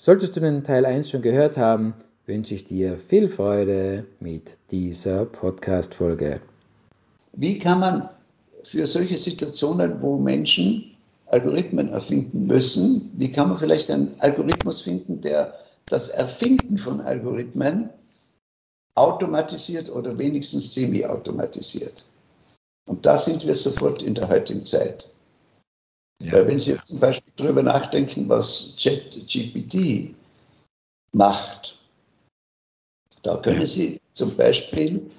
Solltest du den Teil 1 schon gehört haben, wünsche ich dir viel Freude mit dieser Podcast-Folge. Wie kann man für solche Situationen, wo Menschen Algorithmen erfinden müssen, wie kann man vielleicht einen Algorithmus finden, der das Erfinden von Algorithmen automatisiert oder wenigstens semi-automatisiert? Und da sind wir sofort in der heutigen Zeit. Ja. Weil wenn Sie jetzt zum Beispiel darüber nachdenken, was ChatGPT macht, da können Sie zum Beispiel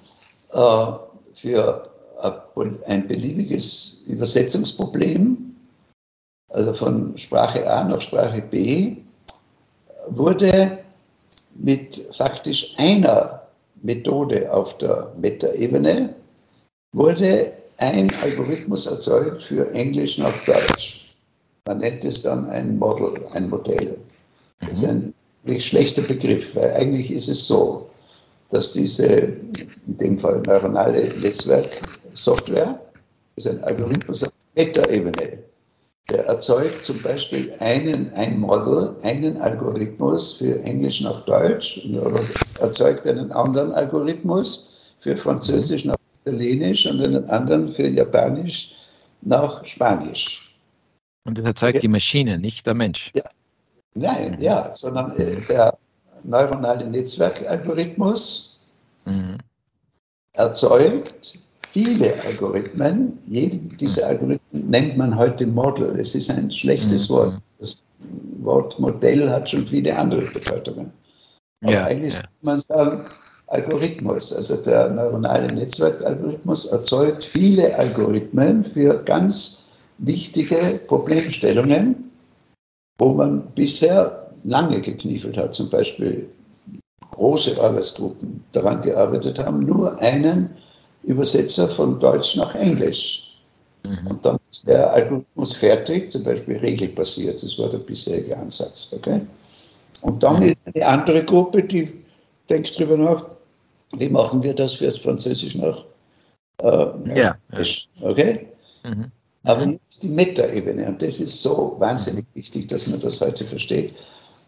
äh, für ein beliebiges Übersetzungsproblem, also von Sprache A nach Sprache B, wurde mit faktisch einer Methode auf der Metaebene wurde ein Algorithmus erzeugt für Englisch nach Deutsch. Man nennt es dann ein Model, ein Modell. Das ist ein wirklich schlechter Begriff, weil eigentlich ist es so, dass diese, in dem Fall neuronale Netzwerksoftware, ist ein Algorithmus auf Metaebene. Der erzeugt zum Beispiel einen, ein Model, einen Algorithmus für Englisch nach Deutsch, oder erzeugt einen anderen Algorithmus für Französisch nach Italienisch und einen anderen für Japanisch nach Spanisch. Und das erzeugt okay. die Maschine, nicht der Mensch. Ja. Nein, mhm. ja, sondern äh, der neuronale Netzwerkalgorithmus mhm. erzeugt viele Algorithmen. Jeden dieser mhm. Algorithmen nennt man heute Model. Es ist ein schlechtes mhm. Wort. Das Wort Modell hat schon viele andere Bedeutungen. Aber ja, eigentlich ja. kann man sagen, Algorithmus, also der neuronale Netzwerkalgorithmus, erzeugt viele Algorithmen für ganz wichtige Problemstellungen, wo man bisher lange gekniefelt hat, zum Beispiel große Arbeitsgruppen daran gearbeitet haben, nur einen Übersetzer von Deutsch nach Englisch. Mhm. Und dann ist der Algorithmus fertig, zum Beispiel regelbasiert, das war der bisherige Ansatz. Okay? Und dann mhm. ist eine andere Gruppe, die denkt darüber nach, wie machen wir das fürs Französisch noch? Äh, ja. Okay? Mhm. Aber jetzt die Meta-Ebene. Und das ist so wahnsinnig wichtig, dass man das heute versteht,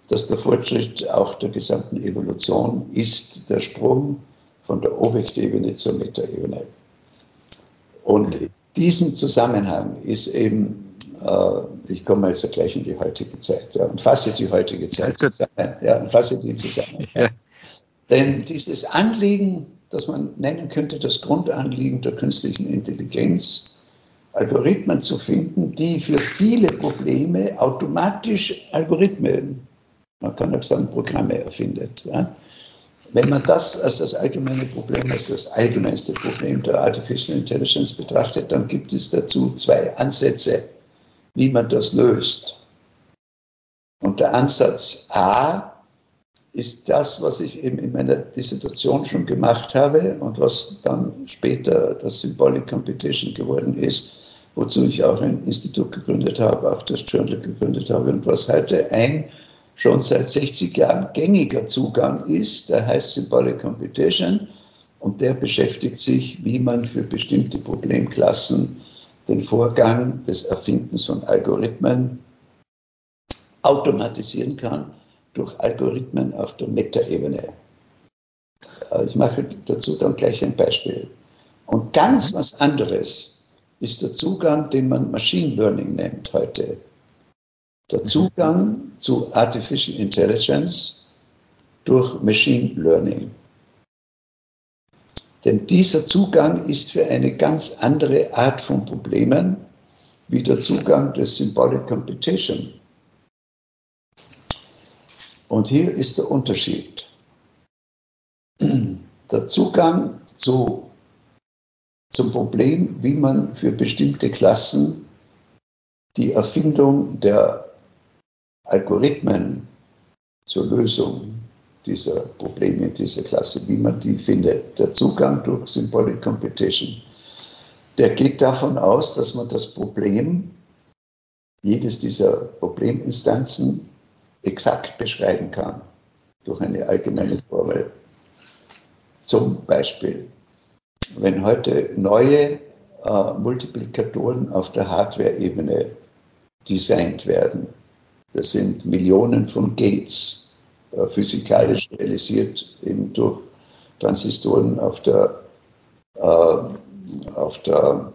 dass der Fortschritt auch der gesamten Evolution ist der Sprung von der Objektebene zur Meta-Ebene. Und in diesem Zusammenhang ist eben, äh, ich komme also gleich in die heutige Zeit ja, und fasse die heutige Zeit zusammen. Ja, und fasse die zusammen. Ja. Denn dieses Anliegen, das man nennen könnte, das Grundanliegen der künstlichen Intelligenz, Algorithmen zu finden, die für viele Probleme automatisch Algorithmen, man kann auch sagen Programme erfindet. Ja? Wenn man das als das allgemeine Problem, als das allgemeinste Problem der Artificial Intelligence betrachtet, dann gibt es dazu zwei Ansätze, wie man das löst. Und der Ansatz A ist das, was ich eben in meiner Dissertation schon gemacht habe und was dann später das Symbolic Competition geworden ist, wozu ich auch ein Institut gegründet habe, auch das Journal gegründet habe und was heute ein schon seit 60 Jahren gängiger Zugang ist, der heißt Symbolic Competition und der beschäftigt sich, wie man für bestimmte Problemklassen den Vorgang des Erfindens von Algorithmen automatisieren kann durch Algorithmen auf der Metaebene. Äh, ich mache dazu dann gleich ein Beispiel. Und ganz was anderes ist der Zugang, den man Machine Learning nennt heute. Der Zugang zu Artificial Intelligence durch Machine Learning. Denn dieser Zugang ist für eine ganz andere Art von Problemen wie der Zugang des Symbolic Competition und hier ist der Unterschied. Der Zugang zu, zum Problem, wie man für bestimmte Klassen die Erfindung der Algorithmen zur Lösung dieser Probleme in dieser Klasse, wie man die findet. Der Zugang durch Symbolic Competition, der geht davon aus, dass man das Problem, jedes dieser Probleminstanzen exakt beschreiben kann durch eine allgemeine Formel. Zum Beispiel, wenn heute neue äh, Multiplikatoren auf der Hardware-Ebene designt werden, das sind Millionen von Gates, äh, physikalisch realisiert eben durch Transistoren auf der, äh, auf der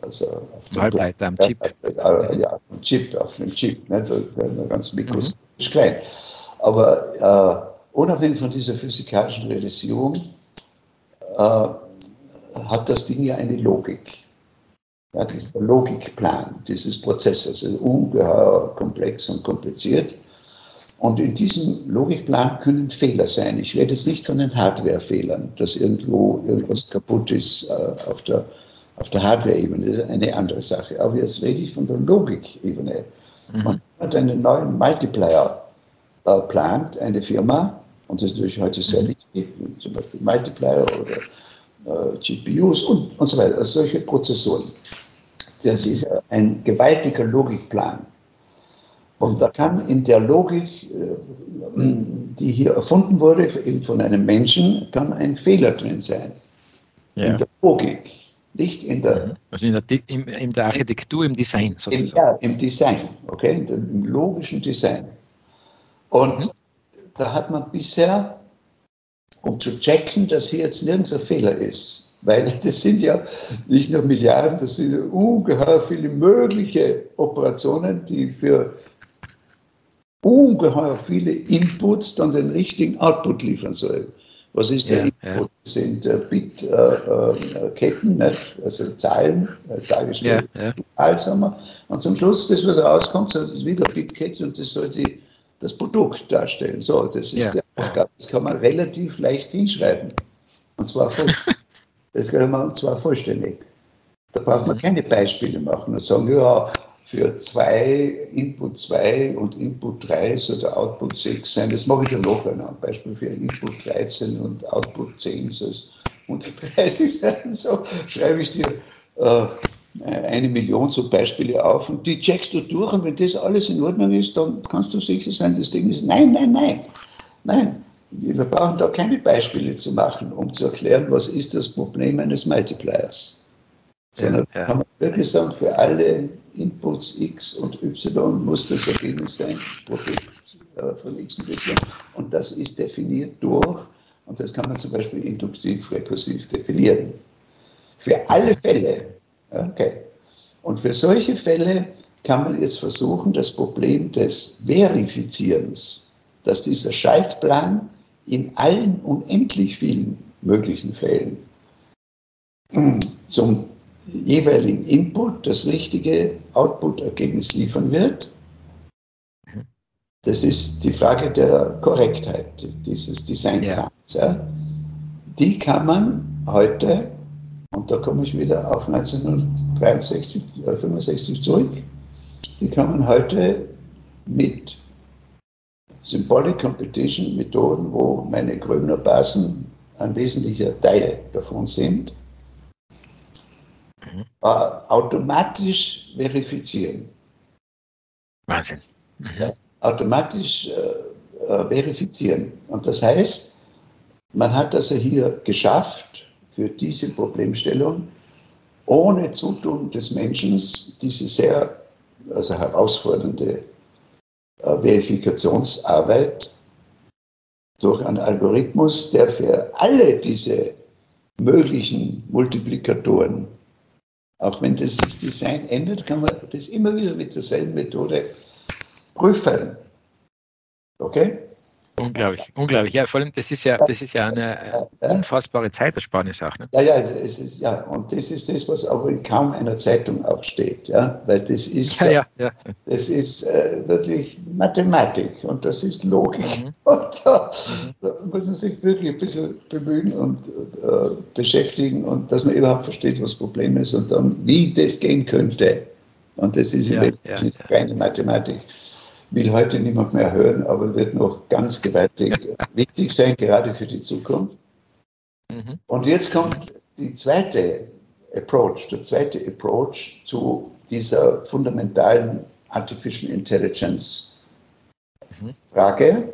also auf Halbleiter am Chip. Äh, ja, am Chip, auf dem Chip, nicht? ganz mikroskopisch mhm. klein. Aber äh, unabhängig von dieser physikalischen Realisierung äh, hat das Ding ja eine Logik. Ja, das ist der Logikplan dieses Prozessors, also ungeheuer komplex und kompliziert. Und in diesem Logikplan können Fehler sein. Ich rede jetzt nicht von den Hardware-Fehlern, dass irgendwo irgendwas kaputt ist äh, auf der, auf der Hardware-Ebene. Ist eine andere Sache. Aber jetzt rede ich von der Logik-Ebene. Mhm. Man hat einen neuen Multiplier äh, plant, eine Firma, und das ist natürlich heute sehr mhm. wichtig, zum Beispiel Multiplier oder äh, GPUs und, und so weiter, also solche Prozessoren. Das ist ein gewaltiger Logikplan. Und da kann in der Logik, äh, die hier erfunden wurde, eben von einem Menschen, kann ein Fehler drin sein. Ja. In der Logik, nicht in der. Mhm. Also in der, in, in der Architektur, im Design sozusagen. ja, im Design, okay, im logischen Design. Und mhm. da hat man bisher um zu checken, dass hier jetzt nirgends ein Fehler ist. Weil das sind ja nicht nur Milliarden, das sind ungeheuer viele mögliche Operationen, die für ungeheuer viele Inputs dann den richtigen Output liefern sollen. Was ist der ja, Input? Das sind äh, Bit-Ketten, äh, äh, also Zahlen äh, dargestellt, ja, ja. Und zum Schluss, das, was rauskommt, das wieder Bitkette und das soll die das Produkt darstellen. So, das ist ja. die Aufgabe. Das kann man relativ leicht hinschreiben. Und zwar, voll, das kann man und zwar vollständig. Da braucht man mhm. keine Beispiele machen und sagen, ja, für zwei, Input 2 und Input 3 soll der Output 6 sein. Das mache ich ja noch ein Beispiel für Input 13 und Output 10 soll es 130 sein. So schreibe ich dir äh, eine Million so Beispiele auf und die checkst du durch und wenn das alles in Ordnung ist, dann kannst du sicher sein, das Ding ist, nein, nein, nein, nein. Wir brauchen da keine Beispiele zu machen, um zu erklären, was ist das Problem eines Multipliers. Sondern ja, ja. kann man wirklich sagen, für alle Inputs x und y muss das Ergebnis sein, äh, von x und y. Und das ist definiert durch, und das kann man zum Beispiel induktiv, rekursiv definieren. Für alle Fälle, Okay. Und für solche Fälle kann man jetzt versuchen, das Problem des Verifizierens, dass dieser Schaltplan in allen unendlich vielen möglichen Fällen zum jeweiligen Input das richtige Output-Ergebnis liefern wird. Das ist die Frage der Korrektheit dieses Designplans. Ja. Die kann man heute und da komme ich wieder auf 1963, äh, 65 zurück. Die kann man heute mit Symbolic Competition Methoden, wo meine Gröbner Basen ein wesentlicher Teil davon sind, mhm. äh, automatisch verifizieren. Wahnsinn. Mhm. Ja, automatisch äh, äh, verifizieren. Und das heißt, man hat also hier geschafft, für diese Problemstellung ohne Zutun des Menschen diese sehr also herausfordernde äh, Verifikationsarbeit durch einen Algorithmus, der für alle diese möglichen Multiplikatoren, auch wenn das Design ändert, kann man das immer wieder mit derselben Methode prüfen. Okay? Unglaublich, unglaublich. Ja, vor allem, das ist ja, das ist ja eine unfassbare Zeitersparnis auch. Ne? Ja, ja, es ist, ja, und das ist das, was aber in kaum einer Zeitung auch steht, ja, weil das ist, ja, ja, ja. das ist äh, wirklich Mathematik und das ist Logik. Mhm. Und da, mhm. da, muss man sich wirklich ein bisschen bemühen und äh, beschäftigen und dass man überhaupt versteht, was das Problem ist und dann, wie das gehen könnte. Und das ist im ja, Wesentlichen ja, keine Mathematik. Will heute niemand mehr hören, aber wird noch ganz gewaltig wichtig sein, gerade für die Zukunft. Mhm. Und jetzt kommt die zweite Approach, der zweite Approach zu dieser fundamentalen Artificial Intelligence mhm. Frage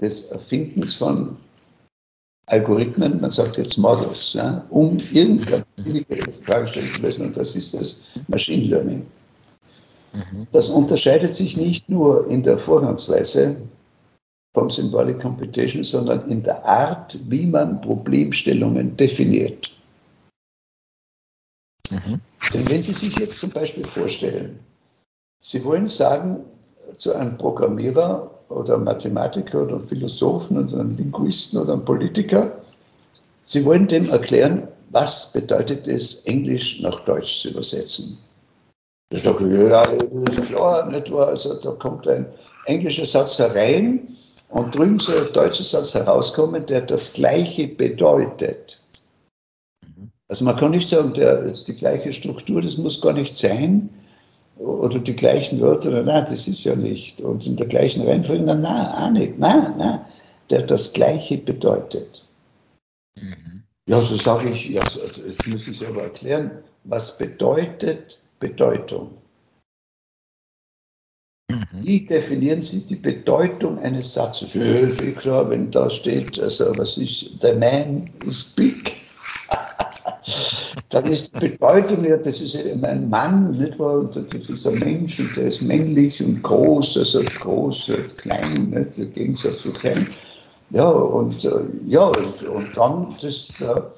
des Erfindens von Algorithmen, man sagt jetzt Models, ja, um irgendeine Frage stellen zu müssen, und das ist das Machine Learning. Mhm. Das unterscheidet sich nicht nur in der Vorgangsweise vom Symbolic Computation, sondern in der Art, wie man Problemstellungen definiert. Mhm. Denn wenn Sie sich jetzt zum Beispiel vorstellen, Sie wollen sagen zu einem Programmierer oder einem Mathematiker oder einem Philosophen oder einem Linguisten oder einem Politiker, Sie wollen dem erklären, was bedeutet es, Englisch nach Deutsch zu übersetzen. Ich sage, ja, das klar, nicht wahr? Also da kommt ein englischer Satz herein und drüben soll ein deutscher Satz herauskommen, der das Gleiche bedeutet. Also man kann nicht sagen, der ist die gleiche Struktur, das muss gar nicht sein. Oder die gleichen Wörter, nein, das ist ja nicht. Und in der gleichen Reihenfolge, nein, auch nicht, nein, nein, der das Gleiche bedeutet. Mhm. Ja, so sage ich, ja, jetzt muss ich aber erklären, was bedeutet Bedeutung? Mhm. Wie definieren Sie die Bedeutung eines Satzes? Ja, ist klar, wenn da steht, also was ist, the man is big, dann ist die Bedeutung ja, das ist eben ein Mann, nicht wahr? Und das ist ein Mensch und der ist männlich und groß, also groß, und klein, nicht? im Gegensatz zu klein. Ja, und äh, ja, und, und dann das, der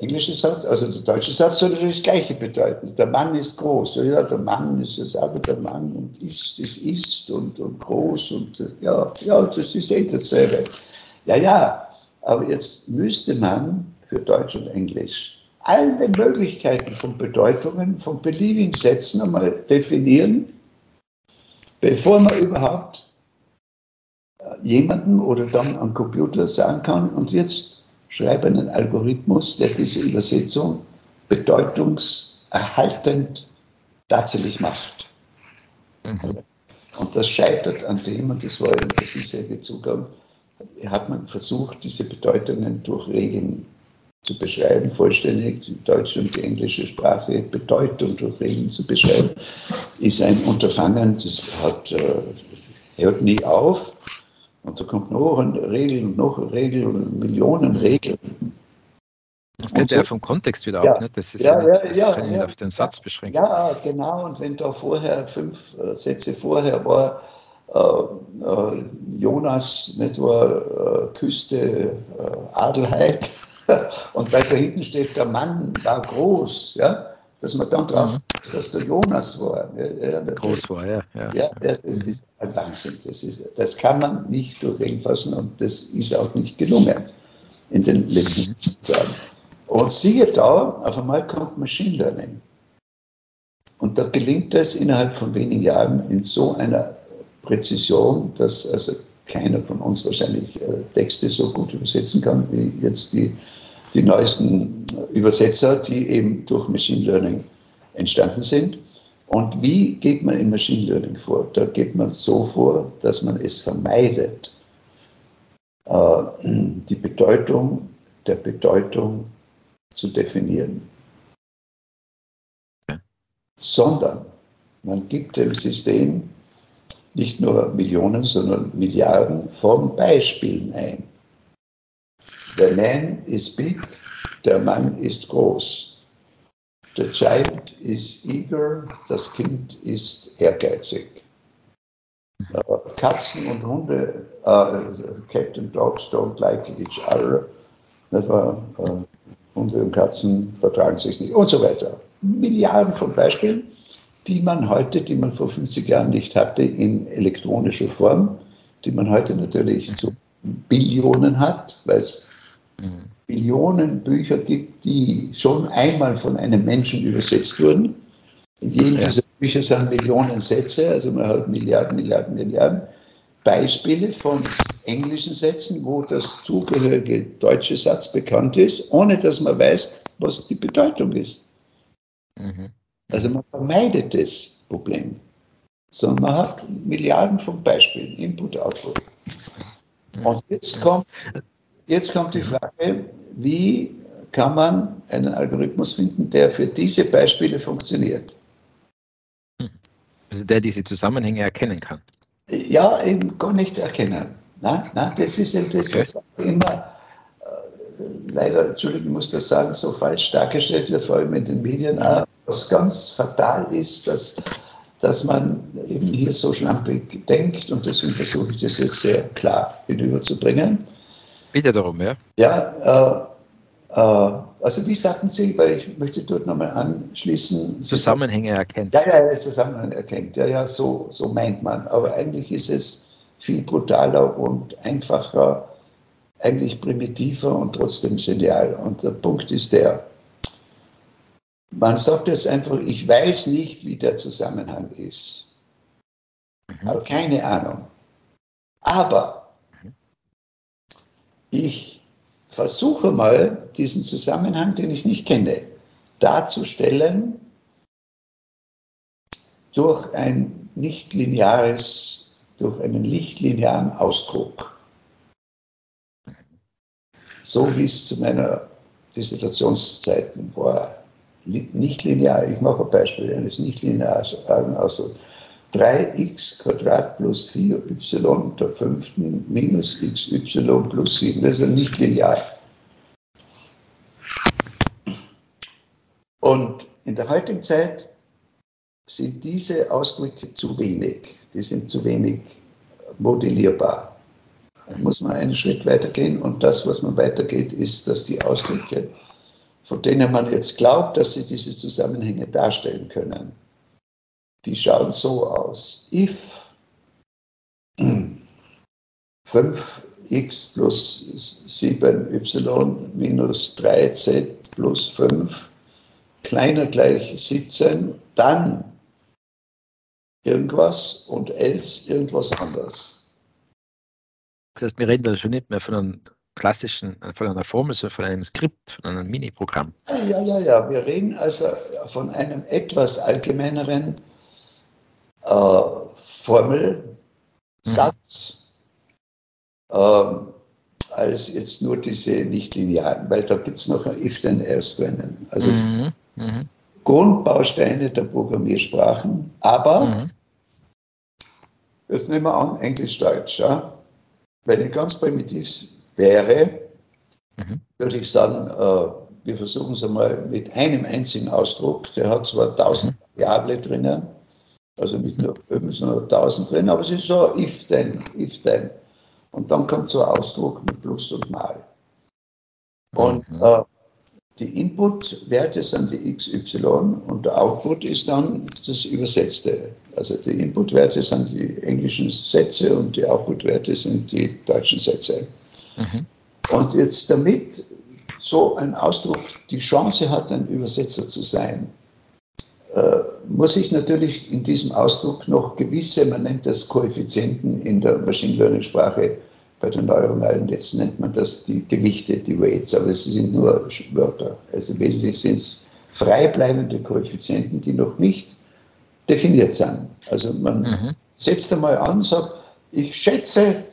englische Satz, also der deutsche Satz soll natürlich das Gleiche bedeuten. Der Mann ist groß. Ja, der Mann ist jetzt aber der Mann und ist, ist, ist und, und groß und ja, ja, das ist eh dasselbe. Ja, ja, aber jetzt müsste man für Deutsch und Englisch alle Möglichkeiten von Bedeutungen, von beliebigen Sätzen einmal definieren, bevor man überhaupt äh, jemanden oder dann am Computer sagen kann, und jetzt schreibe einen Algorithmus, der diese Übersetzung bedeutungserhaltend tatsächlich macht. Mhm. Und das scheitert an dem, und das war ja der bisherige Zugang, hat man versucht, diese Bedeutungen durch Regeln zu beschreiben, vollständig die deutsche und die englische Sprache Bedeutung durch Regeln zu beschreiben, ist ein Unterfangen, das, hat, äh, das hört nie auf. Und da kommt noch eine Regel und noch eine Regel und Millionen Regeln. Das geht so, ja vom Kontext wieder ja, ab, ne? Das ist ja, ja, das ja, kann ich ja, auf den Satz beschränken. Ja, genau. Und wenn da vorher fünf äh, Sätze vorher war, äh, äh, Jonas, nicht war äh, Küste äh, Adelheid, und weiter hinten steht, der Mann war groß, ja, dass man dann drauf, mhm. dass der Jonas war. Ja, groß war, ja. Ja, ja das ist ein Wahnsinn. Das, ist, das kann man nicht durchfassen und das ist auch nicht gelungen in den letzten mhm. Jahren. Und siehe da, auf einmal kommt Machine Learning. Und da gelingt es innerhalb von wenigen Jahren in so einer Präzision, dass also keiner von uns wahrscheinlich äh, Texte so gut übersetzen kann wie jetzt die die neuesten Übersetzer, die eben durch Machine Learning entstanden sind. Und wie geht man in Machine Learning vor? Da geht man so vor, dass man es vermeidet, äh, die Bedeutung der Bedeutung zu definieren, sondern man gibt dem System nicht nur Millionen, sondern Milliarden von Beispielen ein. The man is big, der Mann ist groß. The child is eager, das Kind ist ehrgeizig. Uh, Katzen und Hunde, uh, Cat and Dogs don't like each other. Uh, Hunde und Katzen vertragen sich nicht und so weiter. Milliarden von Beispielen, die man heute, die man vor 50 Jahren nicht hatte, in elektronischer Form, die man heute natürlich zu Billionen hat, weil es mhm. Millionen Bücher gibt, die schon einmal von einem Menschen übersetzt wurden. In jedem ja. dieser Bücher sind Millionen Sätze, also man hat Milliarden, Milliarden, Milliarden Beispiele von englischen Sätzen, wo das zugehörige deutsche Satz bekannt ist, ohne dass man weiß, was die Bedeutung ist. Mhm. Also man vermeidet das Problem. sondern man hat Milliarden von Beispielen, Input, Output. Und jetzt kommt, jetzt kommt die Frage, wie kann man einen Algorithmus finden, der für diese Beispiele funktioniert? Also der diese Zusammenhänge erkennen kann. Ja, eben gar nicht erkennen. Na, na, das ist eben das, was immer äh, leider, Entschuldigung, ich muss das sagen, so falsch dargestellt wird, vor allem in den Medien, auch, was ganz fatal ist, dass, dass man eben hier so schlampig denkt und deswegen versuche ich das jetzt sehr klar hinüberzubringen. Bitte darum, ja. Ja, äh, äh, also wie sagten Sie, weil ich möchte dort nochmal anschließen. Zusammenhänge erkennt. Ja, ja, Zusammenhänge erkennt. Ja, ja, so, so meint man. Aber eigentlich ist es viel brutaler und einfacher, eigentlich primitiver und trotzdem genial. Und der Punkt ist der, man sagt jetzt einfach, ich weiß nicht, wie der Zusammenhang ist. Mhm. Habe keine Ahnung. Aber. Ich versuche mal, diesen Zusammenhang, den ich nicht kenne, darzustellen durch ein nicht lineares, durch einen nicht-linearen Ausdruck. So wie es zu meiner Dissertationszeiten war. Nicht linear, ich mache ein Beispiel eines nicht linearen Ausdrucks. 3x Quadrat plus 4y der fünften minus xy plus 7. Das ist ja nicht linear. Und in der heutigen Zeit sind diese Ausdrücke zu wenig. Die sind zu wenig modellierbar. Da muss man einen Schritt weitergehen und das, was man weitergeht, ist, dass die Ausdrücke, von denen man jetzt glaubt, dass sie diese Zusammenhänge darstellen können, die schauen so aus. If 5x plus 7y minus 3z plus 5 kleiner gleich 17, dann irgendwas und else irgendwas anderes. Das heißt, wir reden da schon nicht mehr von einem klassischen, von einer Formel, sondern von einem Skript, von einem Mini-Programm. Ja, ja, ja. Wir reden also von einem etwas allgemeineren äh, Formel, mhm. Satz, ähm, als jetzt nur diese nicht-linearen, weil da gibt es noch ein if then else drinnen. Also mhm. Mhm. Grundbausteine der Programmiersprachen, aber mhm. jetzt nehmen wir an, Englisch-Deutsch. Ja? Wenn ich ganz primitiv wäre, mhm. würde ich sagen, äh, wir versuchen es einmal mit einem einzigen Ausdruck, der hat zwar 1000 mhm. Variable drinnen, also nicht nur 5, sondern 1000 drin, aber es ist so if then, if then. Und dann kommt so ein Ausdruck mit Plus und Mal. Und mhm. äh, die Input-Werte sind die XY und der Output ist dann das Übersetzte. Also die Input-Werte sind die englischen Sätze und die Output-Werte sind die deutschen Sätze. Mhm. Und jetzt damit so ein Ausdruck die Chance hat, ein Übersetzer zu sein, äh, muss ich natürlich in diesem Ausdruck noch gewisse, man nennt das Koeffizienten in der Machine Learning Sprache, bei den neuronalen Netzen nennt man das die Gewichte, die Weights, aber es sind nur Wörter. Also wesentlich sind es freibleibende Koeffizienten, die noch nicht definiert sind. Also man mhm. setzt einmal an, sagt, ich schätze,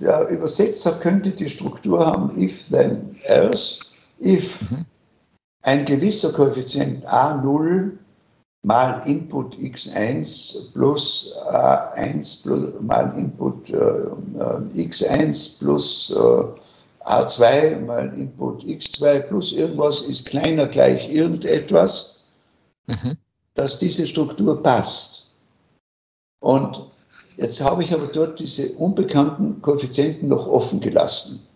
der Übersetzer könnte die Struktur haben, if then else, if mhm. ein gewisser Koeffizient A0 mal Input x1 plus a1 plus, mal Input äh, x1 plus äh, a2 mal Input x2 plus irgendwas ist kleiner gleich irgendetwas, mhm. dass diese Struktur passt. Und jetzt habe ich aber dort diese unbekannten Koeffizienten noch offen gelassen.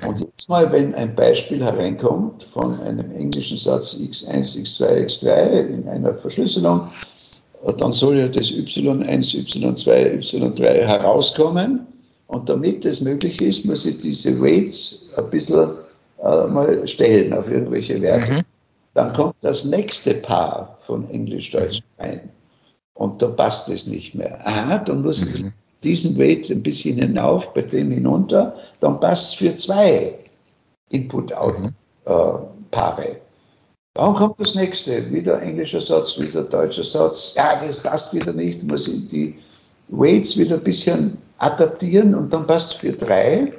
Und jetzt mal, wenn ein Beispiel hereinkommt von einem englischen Satz x1, x2, x3 in einer Verschlüsselung, dann soll ja das y1, y2, y3 herauskommen. Und damit das möglich ist, muss ich diese Weights ein bisschen äh, mal stellen auf irgendwelche Werte. Mhm. Dann kommt das nächste Paar von Englisch-Deutsch rein. Und da passt es nicht mehr. Aha, dann muss ich mhm diesen Weight ein bisschen hinauf, bei dem hinunter, dann passt es für zwei Input-Out-Paare. Dann kommt das nächste, wieder englischer Satz, wieder deutscher Satz. Ja, das passt wieder nicht, muss die Weights wieder ein bisschen adaptieren und dann passt es für drei.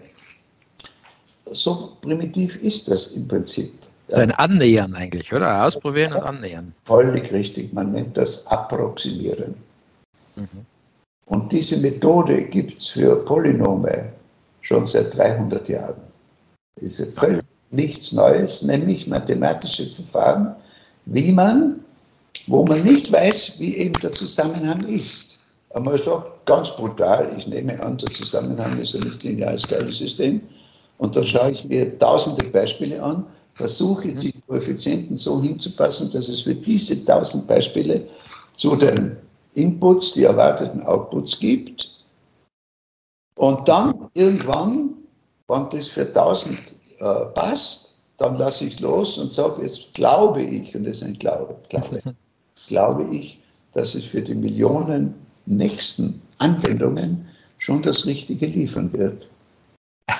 So primitiv ist das im Prinzip. Ein Annähern eigentlich, oder? Ausprobieren und annähern. Völlig richtig. Man nennt das Approximieren. Mhm. Und diese Methode gibt es für Polynome schon seit 300 Jahren. Das ist völlig nichts Neues, nämlich mathematische Verfahren, wie man, wo man nicht weiß, wie eben der Zusammenhang ist. Aber man sagt ganz brutal, ich nehme an, der Zusammenhang ist ein nicht lineares System. Und dann schaue ich mir tausende Beispiele an, versuche die Koeffizienten so hinzupassen, dass es für diese tausend Beispiele zu den Inputs, die erwarteten Outputs gibt. Und dann irgendwann, wenn das für 1000 äh, passt, dann lasse ich los und sage, jetzt glaube ich, und das ist ein Glaube, glaube, glaube ich, dass es für die Millionen nächsten Anwendungen schon das Richtige liefern wird.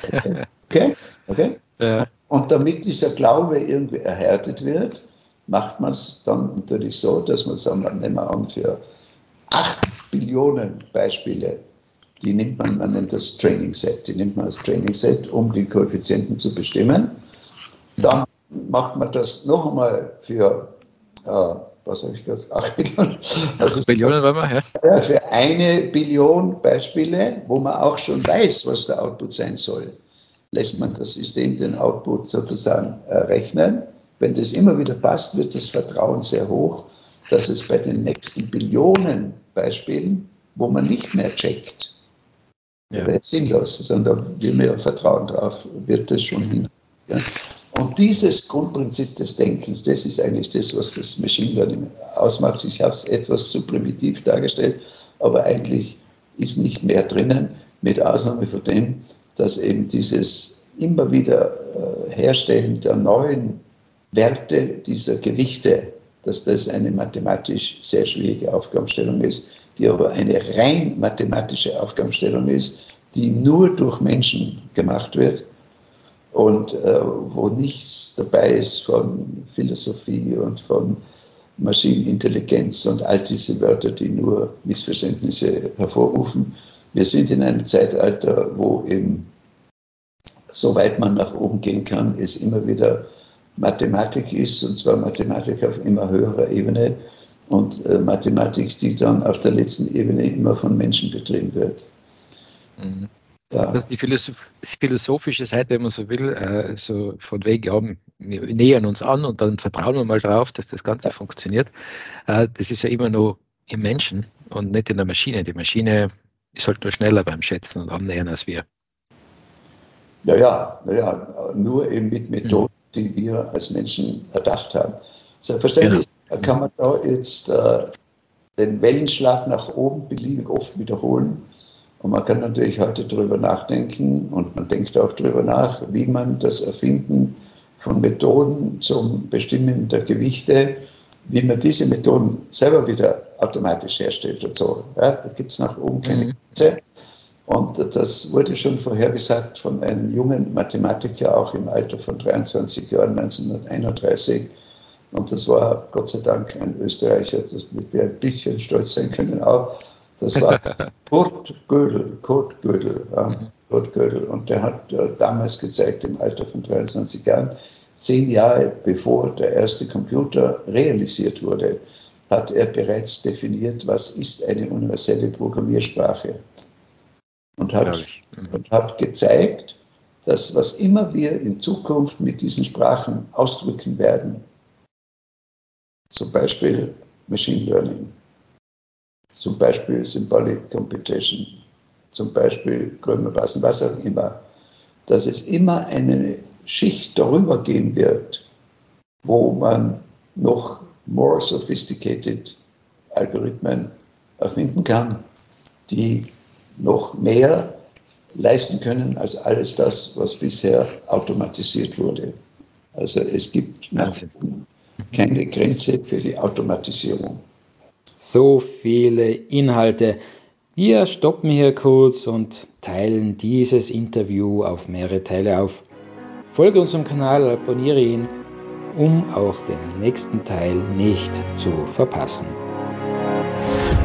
Okay? Okay? okay? Ja. Und damit dieser Glaube irgendwie erhärtet wird, macht man es dann natürlich so, dass man sagen, nehmen wir an, für 8 Billionen Beispiele, die nimmt man, man nennt das Training Set, die nimmt man als Training Set, um die Koeffizienten zu bestimmen. Dann macht man das noch einmal für, äh, was habe ich gesagt, 8 Billionen. Also 8 Billionen waren wir, ja. Für eine Billion Beispiele, wo man auch schon weiß, was der Output sein soll, lässt man das System den Output sozusagen errechnen. Wenn das immer wieder passt, wird das Vertrauen sehr hoch, dass es bei den nächsten Billionen Beispielen, wo man nicht mehr checkt, ja. wäre sinnlos, sondern wir mehr Vertrauen drauf, wird das schon hin. Ja. Und dieses Grundprinzip des Denkens, das ist eigentlich das, was das Machine Learning ausmacht. Ich habe es etwas zu primitiv dargestellt, aber eigentlich ist nicht mehr drinnen, mit Ausnahme von dem, dass eben dieses immer wieder äh, Herstellen der neuen Werte dieser Gewichte, dass das eine mathematisch sehr schwierige Aufgabenstellung ist, die aber eine rein mathematische Aufgabenstellung ist, die nur durch Menschen gemacht wird und äh, wo nichts dabei ist von Philosophie und von Maschinenintelligenz und all diese Wörter, die nur Missverständnisse hervorrufen. Wir sind in einem Zeitalter, wo eben, soweit man nach oben gehen kann, es immer wieder Mathematik ist, und zwar Mathematik auf immer höherer Ebene und äh, Mathematik, die dann auf der letzten Ebene immer von Menschen betrieben wird. Mhm. Ja. Die, Philosoph die, philosophische Seite, wenn man so will, äh, so von wegen, ja, wir nähern uns an und dann vertrauen wir mal darauf, dass das Ganze funktioniert. Äh, das ist ja immer nur im Menschen und nicht in der Maschine. Die Maschine ist halt nur schneller beim Schätzen und Annähern als wir. Ja, ja, ja, nur eben mit Methoden, mhm. Die wir als Menschen erdacht haben. Selbstverständlich genau. kann man da jetzt äh, den Wellenschlag nach oben beliebig oft wiederholen. Und man kann natürlich heute darüber nachdenken und man denkt auch darüber nach, wie man das Erfinden von Methoden zum Bestimmen der Gewichte, wie man diese Methoden selber wieder automatisch herstellt und so. Ja, da gibt es nach oben keine mhm. Und das wurde schon vorhergesagt von einem jungen Mathematiker, auch im Alter von 23 Jahren, 1931. Und das war Gott sei Dank ein Österreicher, das mit wir ein bisschen stolz sein können auch. Das war Kurt Gödel, Kurt Gödel, mhm. Kurt Gödel. Und der hat äh, damals gezeigt, im Alter von 23 Jahren, zehn Jahre bevor der erste Computer realisiert wurde, hat er bereits definiert, was ist eine universelle Programmiersprache. Und hat, mhm. und hat gezeigt, dass was immer wir in Zukunft mit diesen Sprachen ausdrücken werden, zum Beispiel Machine Learning, zum Beispiel Symbolic Computation, zum Beispiel Grömerpassen, was auch immer, dass es immer eine Schicht darüber gehen wird, wo man noch more sophisticated Algorithmen erfinden kann, die noch mehr leisten können als alles das, was bisher automatisiert wurde. Also es gibt nach keine Grenze für die Automatisierung. So viele Inhalte. Wir stoppen hier kurz und teilen dieses Interview auf mehrere Teile auf. Folge unserem Kanal, abonniere ihn um auch den nächsten Teil nicht zu verpassen.